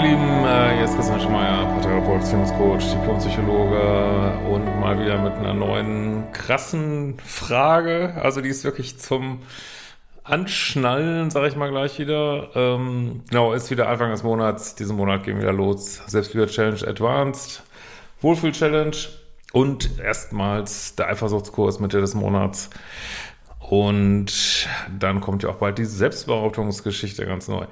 Lieben, äh, jetzt Christian Schmeier, Paartherapeut, Beziehungscoach, Diplompsychologe und mal wieder mit einer neuen krassen Frage. Also die ist wirklich zum Anschnallen, sage ich mal gleich wieder. Ähm, genau, ist wieder Anfang des Monats. Diesen Monat gehen wir wieder los. Selbstliebe-Challenge Advanced, Wohlfühl-Challenge und erstmals der Eifersuchtskurs Mitte des Monats. Und dann kommt ja auch bald diese Selbstbehauptungsgeschichte ganz neu.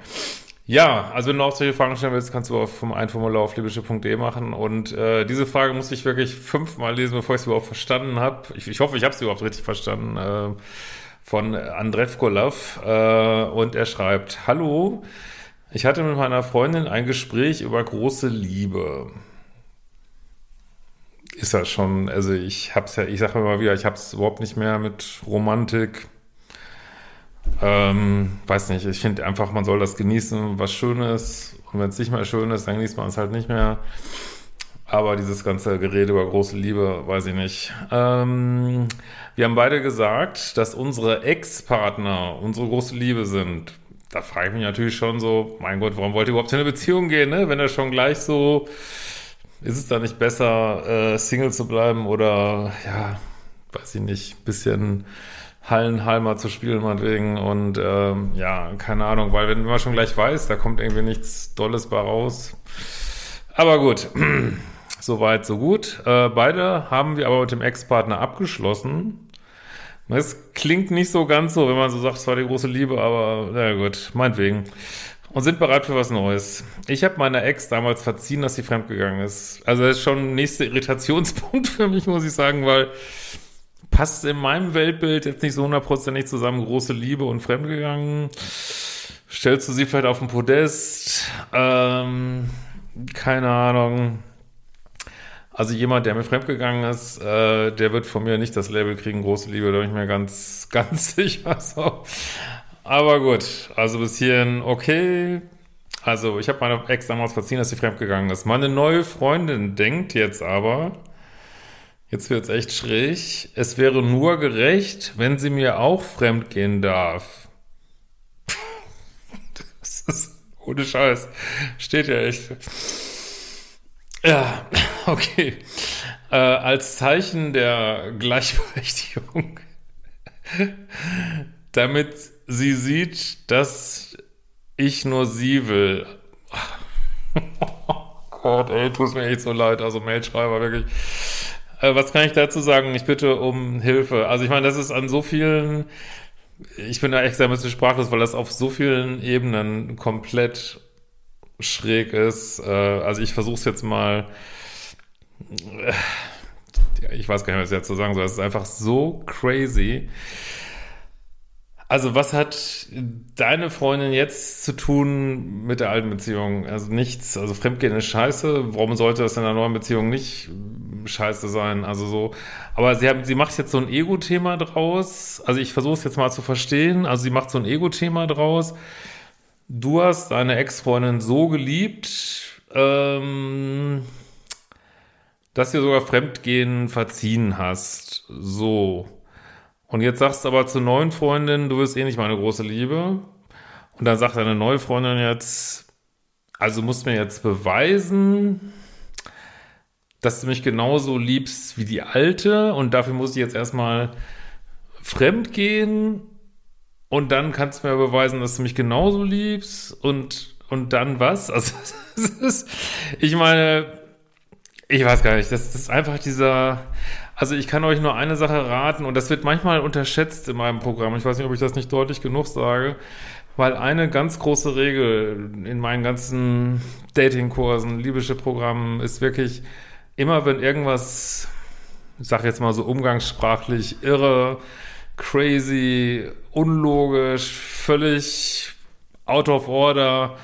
Ja, also wenn du auch solche Fragen stellen willst, kannst du auf ein Formular auf libysche.de machen. Und äh, diese Frage musste ich wirklich fünfmal lesen, bevor ich sie überhaupt verstanden habe. Ich, ich hoffe, ich habe sie überhaupt richtig verstanden. Äh, von Andrevkolov. Äh, und er schreibt, Hallo, ich hatte mit meiner Freundin ein Gespräch über große Liebe. Ist das schon, also ich hab's ja, ich sage immer wieder, ich hab's überhaupt nicht mehr mit Romantik, ähm, weiß nicht, ich finde einfach, man soll das genießen, was schön ist. Und wenn es nicht mehr schön ist, dann genießt man es halt nicht mehr. Aber dieses ganze Gerede über große Liebe, weiß ich nicht. Ähm, wir haben beide gesagt, dass unsere Ex-Partner unsere große Liebe sind. Da frage ich mich natürlich schon so, mein Gott, warum wollt ihr überhaupt in eine Beziehung gehen, ne? Wenn er schon gleich so, ist es da nicht besser, äh, Single zu bleiben oder, ja, weiß ich nicht, bisschen Hallenhalmer zu spielen, meinetwegen. Und ähm, ja, keine Ahnung, weil wenn man schon gleich weiß, da kommt irgendwie nichts Dolles bei raus. Aber gut, soweit, so gut. Äh, beide haben wir aber mit dem Ex-Partner abgeschlossen. Es klingt nicht so ganz so, wenn man so sagt, es war die große Liebe, aber na gut, meinetwegen. Und sind bereit für was Neues. Ich habe meiner Ex damals verziehen, dass sie fremdgegangen ist. Also das ist schon ein nächster Irritationspunkt für mich, muss ich sagen, weil passt in meinem Weltbild jetzt nicht so hundertprozentig zusammen. Große Liebe und Fremdgegangen. Stellst du sie vielleicht auf den Podest? Ähm, keine Ahnung. Also jemand, der mir fremdgegangen ist, äh, der wird von mir nicht das Label kriegen, große Liebe, da bin ich mir ganz, ganz sicher. So. Aber gut, also bis hierhin okay. Also ich habe meine Ex damals verziehen, dass sie fremdgegangen ist. Meine neue Freundin denkt jetzt aber, Jetzt wird's echt schräg. Es wäre nur gerecht, wenn sie mir auch fremd gehen darf. das ist ohne Scheiß. Steht ja echt. Ja, okay. Äh, als Zeichen der Gleichberechtigung. damit sie sieht, dass ich nur sie will. Oh Gott, ey, tut mir echt so leid. Also Mailschreiber, wirklich. Äh, was kann ich dazu sagen? Ich bitte um Hilfe. Also ich meine, das ist an so vielen, ich bin da echt sehr ein bisschen sprachlos, weil das auf so vielen Ebenen komplett schräg ist. Äh, also ich versuche es jetzt mal, äh, ich weiß gar nicht, was ich jetzt zu sagen soll. Es ist einfach so crazy. Also was hat deine Freundin jetzt zu tun mit der alten Beziehung? Also nichts, also Fremdgehen ist scheiße. Warum sollte das in einer neuen Beziehung nicht scheiße sein? Also so, aber sie, haben, sie macht jetzt so ein Ego-Thema draus. Also ich versuche es jetzt mal zu verstehen. Also sie macht so ein Ego-Thema draus. Du hast deine Ex-Freundin so geliebt, ähm, dass du sogar Fremdgehen verziehen hast. So. Und jetzt sagst du aber zur neuen Freundin, du wirst eh nicht meine große Liebe. Und dann sagt deine neue Freundin jetzt, also musst mir jetzt beweisen, dass du mich genauso liebst wie die alte und dafür muss ich jetzt erstmal fremd gehen und dann kannst du mir beweisen, dass du mich genauso liebst und, und dann was? Also, ist, ich meine, ich weiß gar nicht, das, das ist einfach dieser, also ich kann euch nur eine Sache raten und das wird manchmal unterschätzt in meinem Programm. Ich weiß nicht, ob ich das nicht deutlich genug sage, weil eine ganz große Regel in meinen ganzen Datingkursen, libysche Programmen ist wirklich immer, wenn irgendwas, ich sag jetzt mal so umgangssprachlich, irre, crazy, unlogisch, völlig out of order,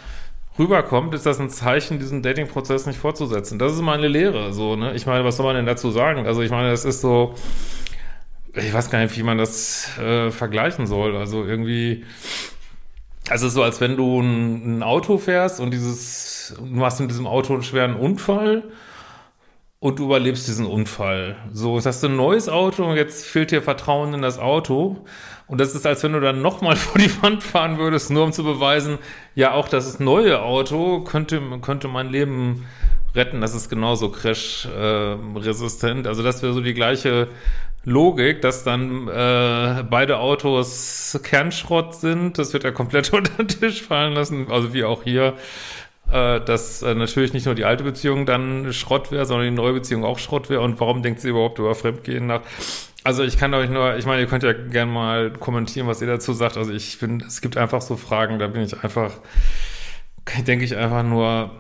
rüberkommt, ist das ein Zeichen, diesen Dating-Prozess nicht fortzusetzen. Das ist meine Lehre, so, ne? Ich meine, was soll man denn dazu sagen? Also, ich meine, das ist so, ich weiß gar nicht, wie man das äh, vergleichen soll. Also irgendwie, also so, als wenn du ein, ein Auto fährst und dieses, du hast in diesem Auto einen schweren Unfall und du überlebst diesen Unfall. So, jetzt hast du ein neues Auto und jetzt fehlt dir Vertrauen in das Auto. Und das ist, als wenn du dann nochmal vor die Wand fahren würdest, nur um zu beweisen, ja, auch das neue Auto könnte, könnte mein Leben retten. Das ist genauso crash-resistent. Äh, also das wäre so die gleiche Logik, dass dann äh, beide Autos Kernschrott sind. Das wird ja komplett unter den Tisch fallen lassen. Also wie auch hier äh, dass äh, natürlich nicht nur die alte Beziehung dann Schrott wäre, sondern die neue Beziehung auch Schrott wäre. Und warum denkt sie überhaupt über Fremdgehen nach? Also ich kann euch nur, ich meine, ihr könnt ja gerne mal kommentieren, was ihr dazu sagt. Also ich finde, es gibt einfach so Fragen, da bin ich einfach, denke ich einfach nur,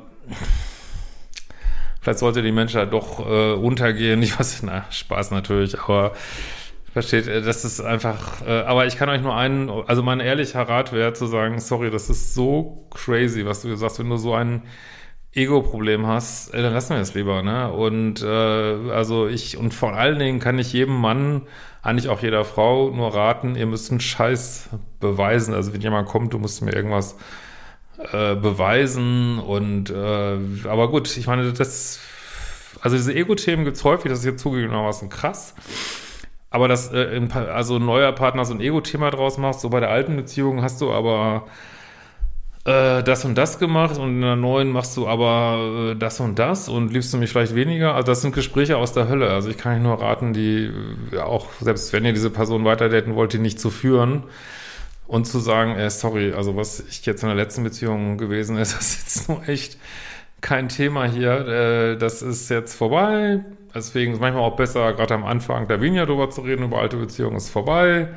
vielleicht sollte die Menschheit doch äh, untergehen. Ich weiß, na, Spaß natürlich, aber Versteht, äh, das ist einfach, äh, aber ich kann euch nur einen, also mein ehrlicher Rat wäre zu sagen, sorry, das ist so crazy, was du sagst, wenn du so ein Ego-Problem hast, äh, dann lassen wir es lieber, ne? Und äh, also ich, und vor allen Dingen kann ich jedem Mann, eigentlich auch jeder Frau nur raten, ihr müsst einen Scheiß beweisen. Also wenn jemand kommt, du musst mir irgendwas äh, beweisen und äh, aber gut, ich meine, das also diese Ego-Themen gibt's häufig, das ist jetzt zugegebenermaßen krass. Aber dass äh, also ein neuer Partner so ein Ego-Thema draus macht, so bei der alten Beziehung hast du aber äh, das und das gemacht und in der neuen machst du aber äh, das und das und liebst du mich vielleicht weniger. Also das sind Gespräche aus der Hölle. Also ich kann euch nur raten, die ja, auch, selbst wenn ihr diese Person weiter daten wollt, die nicht zu führen und zu sagen, äh, sorry, also was ich jetzt in der letzten Beziehung gewesen ist, das ist jetzt nur echt kein Thema hier. Äh, das ist jetzt vorbei Deswegen ist manchmal auch besser, gerade am Anfang da weniger drüber zu reden, über alte Beziehungen ist vorbei.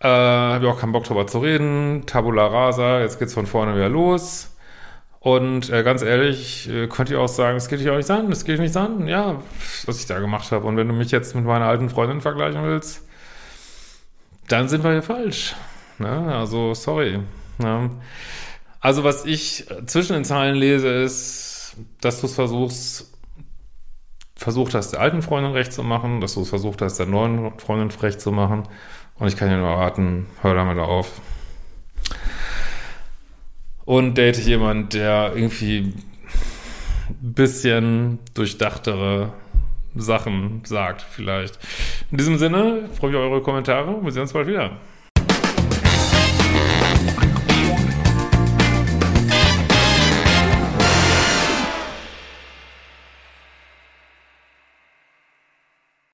Äh, Habe ich auch keinen Bock drüber zu reden. Tabula rasa, jetzt geht's von vorne wieder los. Und äh, ganz ehrlich, äh, könnt ihr auch sagen, es geht dich auch nicht an, es geht dich nicht an, ja, was ich da gemacht habe. Und wenn du mich jetzt mit meiner alten Freundin vergleichen willst, dann sind wir hier falsch. Ne? Also, sorry. Ne? Also, was ich zwischen den Zeilen lese, ist, dass du es versuchst, versucht hast, der alten Freundin recht zu machen, dass du es versucht hast, der neuen Freundin recht zu machen. Und ich kann dir nur raten, hör damit auf. Und date jemand, der irgendwie ein bisschen durchdachtere Sachen sagt, vielleicht. In diesem Sinne, freue ich mich auf eure Kommentare. Wir sehen uns bald wieder.